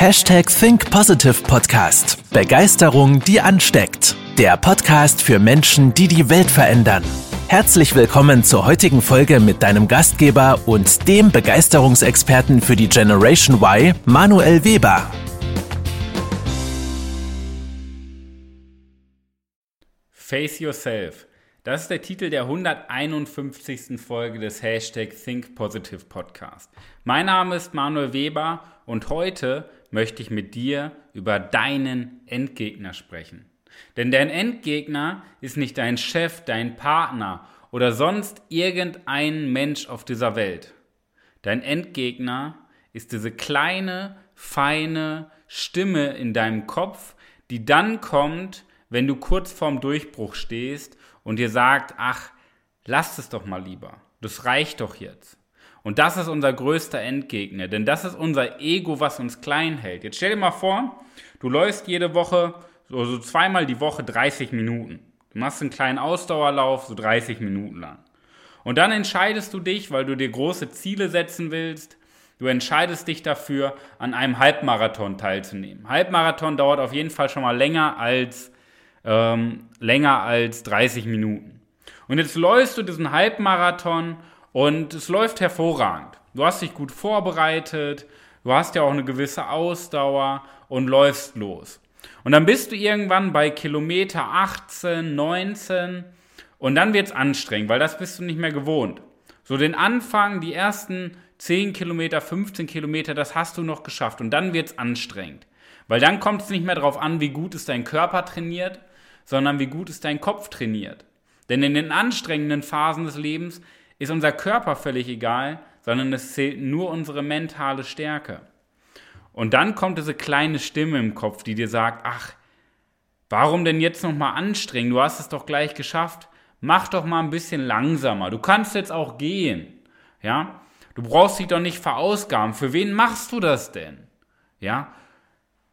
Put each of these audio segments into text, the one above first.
Hashtag Think Positive Podcast. Begeisterung, die ansteckt. Der Podcast für Menschen, die die Welt verändern. Herzlich willkommen zur heutigen Folge mit deinem Gastgeber und dem Begeisterungsexperten für die Generation Y, Manuel Weber. Face Yourself. Das ist der Titel der 151. Folge des Hashtag Think Positive Podcast. Mein Name ist Manuel Weber und heute möchte ich mit dir über deinen Endgegner sprechen. Denn dein Endgegner ist nicht dein Chef, dein Partner oder sonst irgendein Mensch auf dieser Welt. Dein Endgegner ist diese kleine, feine Stimme in deinem Kopf, die dann kommt, wenn du kurz vorm Durchbruch stehst und dir sagt, ach, lass es doch mal lieber. Das reicht doch jetzt. Und das ist unser größter Endgegner, denn das ist unser Ego, was uns klein hält. Jetzt stell dir mal vor, du läufst jede Woche, so, so zweimal die Woche 30 Minuten. Du machst einen kleinen Ausdauerlauf, so 30 Minuten lang. Und dann entscheidest du dich, weil du dir große Ziele setzen willst, du entscheidest dich dafür, an einem Halbmarathon teilzunehmen. Halbmarathon dauert auf jeden Fall schon mal länger als, ähm, länger als 30 Minuten. Und jetzt läufst du diesen Halbmarathon und es läuft hervorragend. Du hast dich gut vorbereitet, du hast ja auch eine gewisse Ausdauer und läufst los. Und dann bist du irgendwann bei Kilometer 18, 19 und dann wird es anstrengend, weil das bist du nicht mehr gewohnt. So den Anfang, die ersten 10 Kilometer, 15 Kilometer, das hast du noch geschafft und dann wird es anstrengend. Weil dann kommt es nicht mehr darauf an, wie gut ist dein Körper trainiert, sondern wie gut ist dein Kopf trainiert. Denn in den anstrengenden Phasen des Lebens ist unser Körper völlig egal, sondern es zählt nur unsere mentale Stärke. Und dann kommt diese kleine Stimme im Kopf, die dir sagt, ach, warum denn jetzt nochmal anstrengen? Du hast es doch gleich geschafft. Mach doch mal ein bisschen langsamer. Du kannst jetzt auch gehen. Ja? Du brauchst dich doch nicht verausgaben. Für wen machst du das denn? Ja?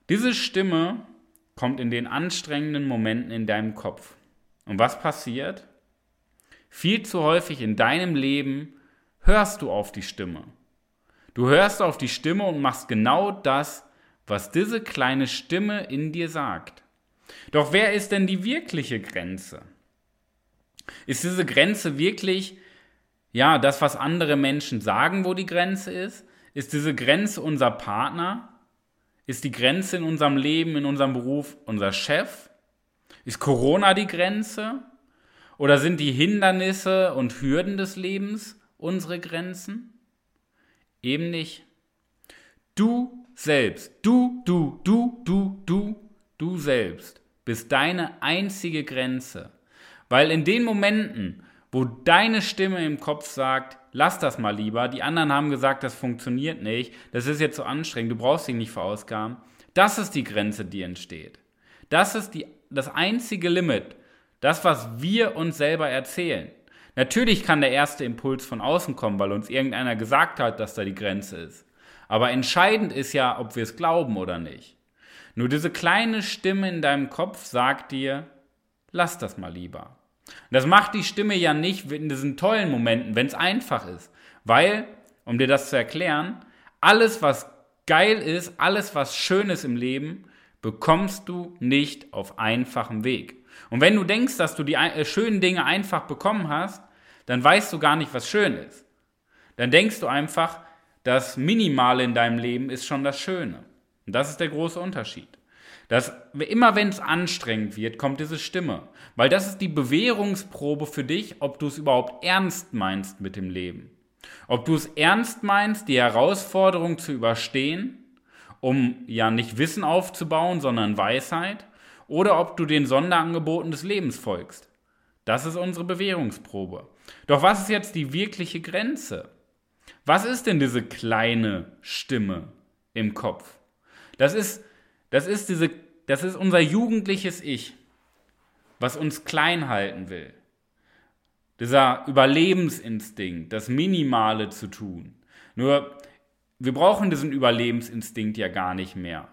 Diese Stimme kommt in den anstrengenden Momenten in deinem Kopf. Und was passiert? Viel zu häufig in deinem Leben hörst du auf die Stimme. Du hörst auf die Stimme und machst genau das, was diese kleine Stimme in dir sagt. Doch wer ist denn die wirkliche Grenze? Ist diese Grenze wirklich, ja, das, was andere Menschen sagen, wo die Grenze ist? Ist diese Grenze unser Partner? Ist die Grenze in unserem Leben, in unserem Beruf unser Chef? Ist Corona die Grenze? Oder sind die Hindernisse und Hürden des Lebens unsere Grenzen? Eben nicht. Du selbst, du, du, du, du, du, du selbst bist deine einzige Grenze. Weil in den Momenten, wo deine Stimme im Kopf sagt, lass das mal lieber, die anderen haben gesagt, das funktioniert nicht, das ist jetzt so anstrengend, du brauchst dich nicht verausgaben, das ist die Grenze, die entsteht. Das ist die, das einzige Limit, das, was wir uns selber erzählen. Natürlich kann der erste Impuls von außen kommen, weil uns irgendeiner gesagt hat, dass da die Grenze ist. Aber entscheidend ist ja, ob wir es glauben oder nicht. Nur diese kleine Stimme in deinem Kopf sagt dir, lass das mal lieber. Und das macht die Stimme ja nicht in diesen tollen Momenten, wenn es einfach ist. Weil, um dir das zu erklären, alles, was geil ist, alles, was schön ist im Leben, bekommst du nicht auf einfachem Weg. Und wenn du denkst, dass du die äh, schönen Dinge einfach bekommen hast, dann weißt du gar nicht, was schön ist. Dann denkst du einfach, das Minimale in deinem Leben ist schon das Schöne. Und das ist der große Unterschied. Dass immer wenn es anstrengend wird, kommt diese Stimme. Weil das ist die Bewährungsprobe für dich, ob du es überhaupt ernst meinst mit dem Leben. Ob du es ernst meinst, die Herausforderung zu überstehen, um ja nicht Wissen aufzubauen, sondern Weisheit, oder ob du den Sonderangeboten des Lebens folgst. Das ist unsere Bewährungsprobe. Doch was ist jetzt die wirkliche Grenze? Was ist denn diese kleine Stimme im Kopf? Das ist, das ist, diese, das ist unser jugendliches Ich, was uns klein halten will. Dieser Überlebensinstinkt, das Minimale zu tun. Nur, wir brauchen diesen Überlebensinstinkt ja gar nicht mehr.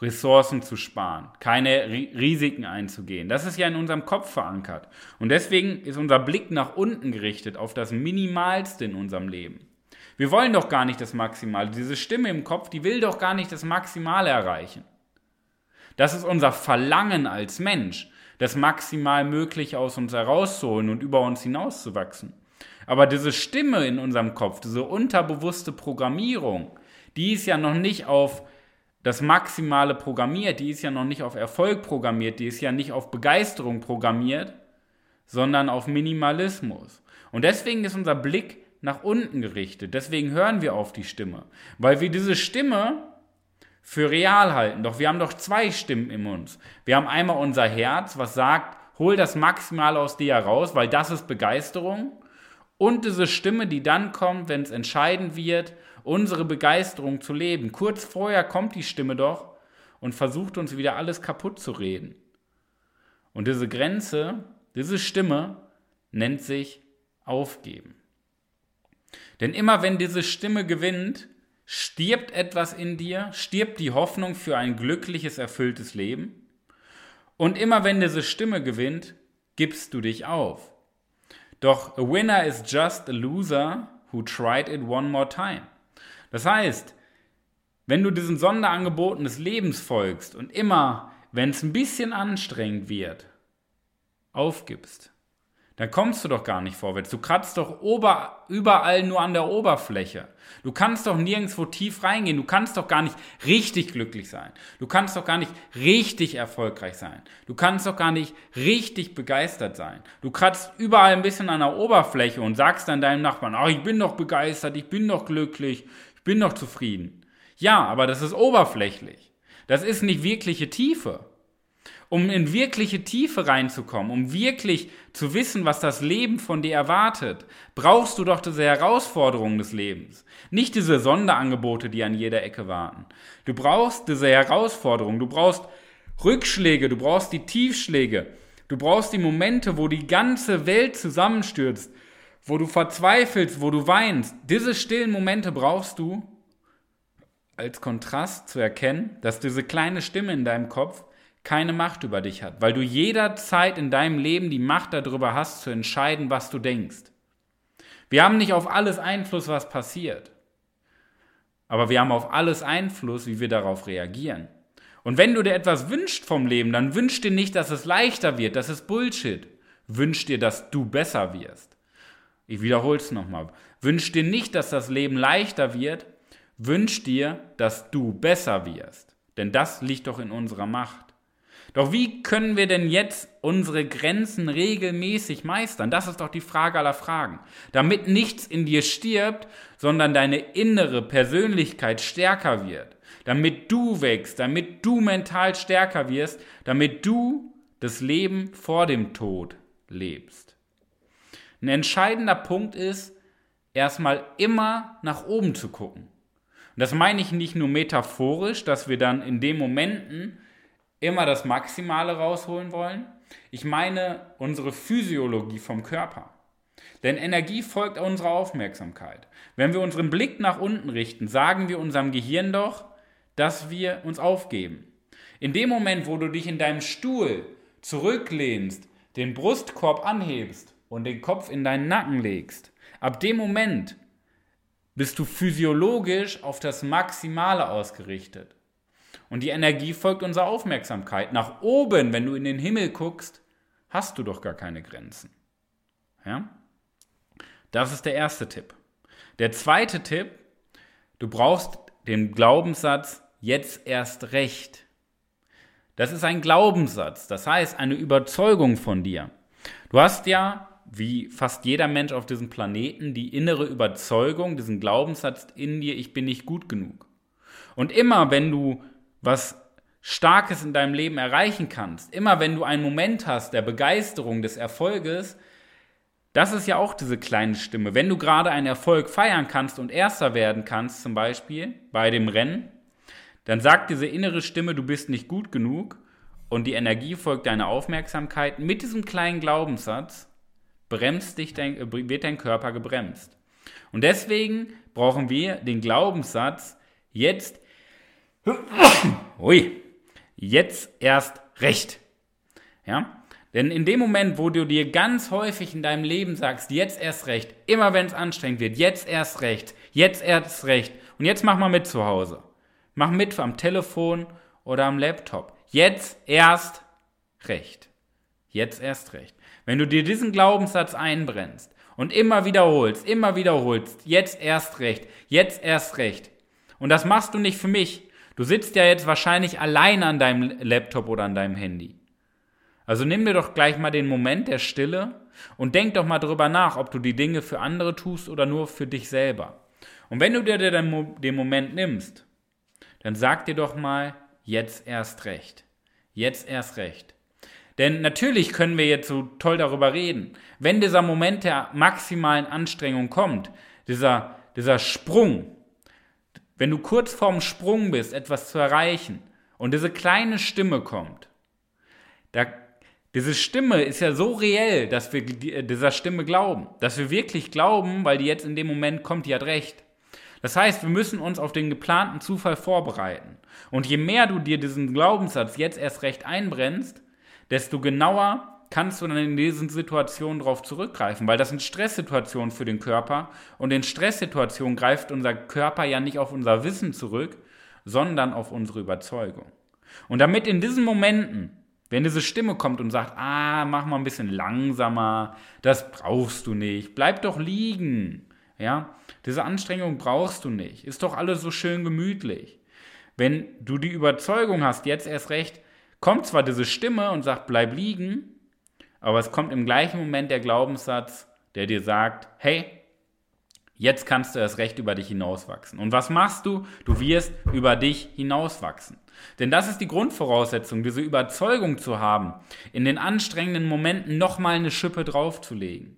Ressourcen zu sparen, keine Risiken einzugehen. Das ist ja in unserem Kopf verankert. Und deswegen ist unser Blick nach unten gerichtet auf das Minimalste in unserem Leben. Wir wollen doch gar nicht das Maximale. Diese Stimme im Kopf, die will doch gar nicht das Maximale erreichen. Das ist unser Verlangen als Mensch, das maximal möglich aus uns herauszuholen und über uns hinauszuwachsen. Aber diese Stimme in unserem Kopf, diese unterbewusste Programmierung, die ist ja noch nicht auf das Maximale programmiert, die ist ja noch nicht auf Erfolg programmiert, die ist ja nicht auf Begeisterung programmiert, sondern auf Minimalismus. Und deswegen ist unser Blick nach unten gerichtet. Deswegen hören wir auf die Stimme. Weil wir diese Stimme für real halten. Doch wir haben doch zwei Stimmen in uns. Wir haben einmal unser Herz, was sagt, hol das Maximale aus dir heraus, weil das ist Begeisterung. Und diese Stimme, die dann kommt, wenn es entscheidend wird, unsere Begeisterung zu leben. Kurz vorher kommt die Stimme doch und versucht uns wieder alles kaputt zu reden. Und diese Grenze, diese Stimme nennt sich Aufgeben. Denn immer wenn diese Stimme gewinnt, stirbt etwas in dir, stirbt die Hoffnung für ein glückliches, erfülltes Leben. Und immer wenn diese Stimme gewinnt, gibst du dich auf. Doch a winner is just a loser who tried it one more time. Das heißt, wenn du diesen Sonderangeboten des Lebens folgst und immer, wenn es ein bisschen anstrengend wird, aufgibst, dann kommst du doch gar nicht vorwärts. Du kratzt doch ober, überall nur an der Oberfläche. Du kannst doch nirgendwo tief reingehen. Du kannst doch gar nicht richtig glücklich sein. Du kannst doch gar nicht richtig erfolgreich sein. Du kannst doch gar nicht richtig begeistert sein. Du kratzt überall ein bisschen an der Oberfläche und sagst dann deinem Nachbarn, ach, ich bin doch begeistert, ich bin doch glücklich, ich bin doch zufrieden. Ja, aber das ist oberflächlich. Das ist nicht wirkliche Tiefe. Um in wirkliche Tiefe reinzukommen, um wirklich zu wissen, was das Leben von dir erwartet, brauchst du doch diese Herausforderungen des Lebens. Nicht diese Sonderangebote, die an jeder Ecke warten. Du brauchst diese Herausforderungen, du brauchst Rückschläge, du brauchst die Tiefschläge, du brauchst die Momente, wo die ganze Welt zusammenstürzt, wo du verzweifelst, wo du weinst. Diese stillen Momente brauchst du als Kontrast zu erkennen, dass diese kleine Stimme in deinem Kopf keine Macht über dich hat, weil du jederzeit in deinem Leben die Macht darüber hast, zu entscheiden, was du denkst. Wir haben nicht auf alles Einfluss, was passiert, aber wir haben auf alles Einfluss, wie wir darauf reagieren. Und wenn du dir etwas wünschst vom Leben, dann wünsch dir nicht, dass es leichter wird, das ist Bullshit. Wünsch dir, dass du besser wirst. Ich wiederhole es nochmal. Wünsch dir nicht, dass das Leben leichter wird, wünsch dir, dass du besser wirst. Denn das liegt doch in unserer Macht. Doch wie können wir denn jetzt unsere Grenzen regelmäßig meistern? Das ist doch die Frage aller Fragen. Damit nichts in dir stirbt, sondern deine innere Persönlichkeit stärker wird. Damit du wächst, damit du mental stärker wirst, damit du das Leben vor dem Tod lebst. Ein entscheidender Punkt ist, erstmal immer nach oben zu gucken. Und das meine ich nicht nur metaphorisch, dass wir dann in den Momenten, immer das Maximale rausholen wollen. Ich meine unsere Physiologie vom Körper. Denn Energie folgt unserer Aufmerksamkeit. Wenn wir unseren Blick nach unten richten, sagen wir unserem Gehirn doch, dass wir uns aufgeben. In dem Moment, wo du dich in deinem Stuhl zurücklehnst, den Brustkorb anhebst und den Kopf in deinen Nacken legst, ab dem Moment bist du physiologisch auf das Maximale ausgerichtet. Und die Energie folgt unserer Aufmerksamkeit. Nach oben, wenn du in den Himmel guckst, hast du doch gar keine Grenzen. Ja? Das ist der erste Tipp. Der zweite Tipp, du brauchst den Glaubenssatz jetzt erst recht. Das ist ein Glaubenssatz, das heißt eine Überzeugung von dir. Du hast ja, wie fast jeder Mensch auf diesem Planeten, die innere Überzeugung, diesen Glaubenssatz in dir, ich bin nicht gut genug. Und immer wenn du was Starkes in deinem Leben erreichen kannst, immer wenn du einen Moment hast der Begeisterung, des Erfolges, das ist ja auch diese kleine Stimme. Wenn du gerade einen Erfolg feiern kannst und Erster werden kannst, zum Beispiel bei dem Rennen, dann sagt diese innere Stimme, du bist nicht gut genug und die Energie folgt deiner Aufmerksamkeit. Mit diesem kleinen Glaubenssatz bremst dich dein, wird dein Körper gebremst. Und deswegen brauchen wir den Glaubenssatz, jetzt Ui, jetzt erst recht. Ja? Denn in dem Moment, wo du dir ganz häufig in deinem Leben sagst, jetzt erst recht, immer wenn es anstrengend wird, jetzt erst recht, Jetzt erst recht. Und jetzt mach mal mit zu Hause. Mach mit am Telefon oder am Laptop. Jetzt erst recht. Jetzt erst recht. Wenn du dir diesen Glaubenssatz einbrennst und immer wiederholst, immer wiederholst, jetzt erst recht, jetzt erst recht. Und das machst du nicht für mich. Du sitzt ja jetzt wahrscheinlich allein an deinem Laptop oder an deinem Handy. Also nimm dir doch gleich mal den Moment der Stille und denk doch mal drüber nach, ob du die Dinge für andere tust oder nur für dich selber. Und wenn du dir den Moment nimmst, dann sag dir doch mal, jetzt erst recht. Jetzt erst recht. Denn natürlich können wir jetzt so toll darüber reden. Wenn dieser Moment der maximalen Anstrengung kommt, dieser, dieser Sprung, wenn du kurz vorm Sprung bist, etwas zu erreichen und diese kleine Stimme kommt, da, diese Stimme ist ja so reell, dass wir dieser Stimme glauben, dass wir wirklich glauben, weil die jetzt in dem Moment kommt, die hat recht. Das heißt, wir müssen uns auf den geplanten Zufall vorbereiten. Und je mehr du dir diesen Glaubenssatz jetzt erst recht einbrennst, desto genauer kannst du dann in diesen Situationen darauf zurückgreifen, weil das sind Stresssituationen für den Körper und in Stresssituationen greift unser Körper ja nicht auf unser Wissen zurück, sondern auf unsere Überzeugung. Und damit in diesen Momenten, wenn diese Stimme kommt und sagt, ah, mach mal ein bisschen langsamer, das brauchst du nicht, bleib doch liegen, ja, diese Anstrengung brauchst du nicht, ist doch alles so schön gemütlich. Wenn du die Überzeugung hast, jetzt erst recht, kommt zwar diese Stimme und sagt, bleib liegen, aber es kommt im gleichen Moment der Glaubenssatz, der dir sagt, hey, jetzt kannst du erst recht über dich hinauswachsen. Und was machst du? Du wirst über dich hinauswachsen. Denn das ist die Grundvoraussetzung, diese Überzeugung zu haben, in den anstrengenden Momenten nochmal eine Schippe draufzulegen.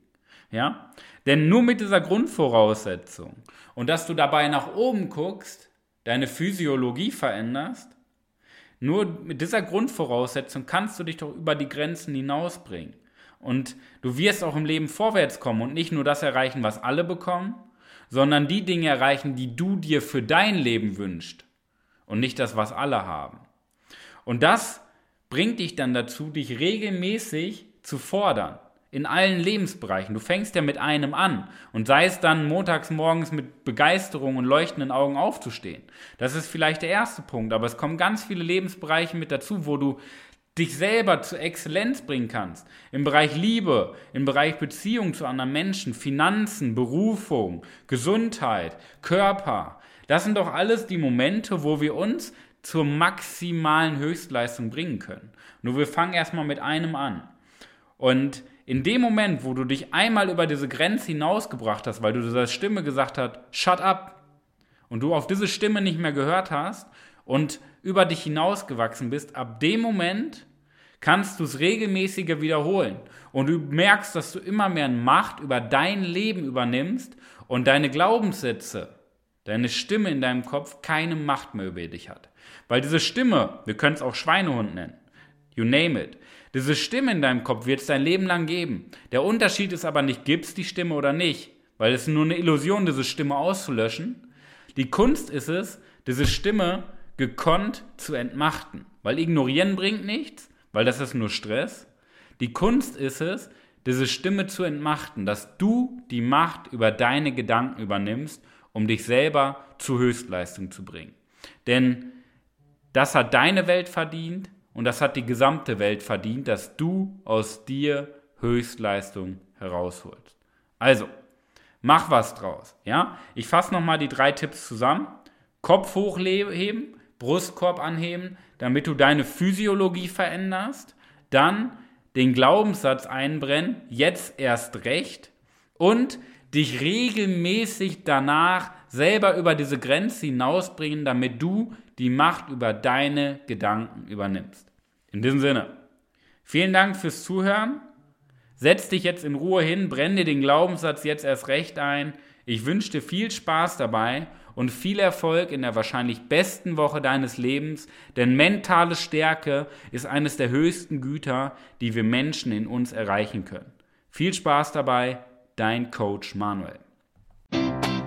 Ja? Denn nur mit dieser Grundvoraussetzung und dass du dabei nach oben guckst, deine Physiologie veränderst, nur mit dieser Grundvoraussetzung kannst du dich doch über die Grenzen hinausbringen. Und du wirst auch im Leben vorwärts kommen und nicht nur das erreichen, was alle bekommen, sondern die Dinge erreichen, die du dir für dein Leben wünschst und nicht das, was alle haben. Und das bringt dich dann dazu, dich regelmäßig zu fordern in allen Lebensbereichen. Du fängst ja mit einem an und sei es dann montags morgens mit Begeisterung und leuchtenden Augen aufzustehen. Das ist vielleicht der erste Punkt, aber es kommen ganz viele Lebensbereiche mit dazu, wo du dich selber zur Exzellenz bringen kannst. Im Bereich Liebe, im Bereich Beziehung zu anderen Menschen, Finanzen, Berufung, Gesundheit, Körper. Das sind doch alles die Momente, wo wir uns zur maximalen Höchstleistung bringen können. Nur wir fangen erstmal mit einem an. Und in dem Moment, wo du dich einmal über diese Grenze hinausgebracht hast, weil du dieser Stimme gesagt hast, shut up, und du auf diese Stimme nicht mehr gehört hast und über dich hinausgewachsen bist, ab dem Moment kannst du es regelmäßiger wiederholen. Und du merkst, dass du immer mehr Macht über dein Leben übernimmst und deine Glaubenssätze, deine Stimme in deinem Kopf keine Macht mehr über dich hat. Weil diese Stimme, wir können es auch Schweinehund nennen, you name it, diese Stimme in deinem Kopf wird es dein Leben lang geben. Der Unterschied ist aber nicht, gibt es die Stimme oder nicht, weil es nur eine Illusion, diese Stimme auszulöschen. Die Kunst ist es, diese Stimme gekonnt zu entmachten, weil ignorieren bringt nichts, weil das ist nur Stress. Die Kunst ist es, diese Stimme zu entmachten, dass du die Macht über deine Gedanken übernimmst, um dich selber zur Höchstleistung zu bringen. Denn das hat deine Welt verdient, und das hat die gesamte Welt verdient, dass du aus dir Höchstleistung herausholst. Also, mach was draus. Ja? Ich fasse nochmal die drei Tipps zusammen. Kopf hochheben, Brustkorb anheben, damit du deine Physiologie veränderst. Dann den Glaubenssatz einbrennen, jetzt erst recht. Und dich regelmäßig danach selber über diese Grenze hinausbringen, damit du die Macht über deine Gedanken übernimmst. In diesem Sinne, vielen Dank fürs Zuhören. Setz dich jetzt in Ruhe hin, brenn dir den Glaubenssatz jetzt erst recht ein. Ich wünsche dir viel Spaß dabei und viel Erfolg in der wahrscheinlich besten Woche deines Lebens, denn mentale Stärke ist eines der höchsten Güter, die wir Menschen in uns erreichen können. Viel Spaß dabei, dein Coach Manuel.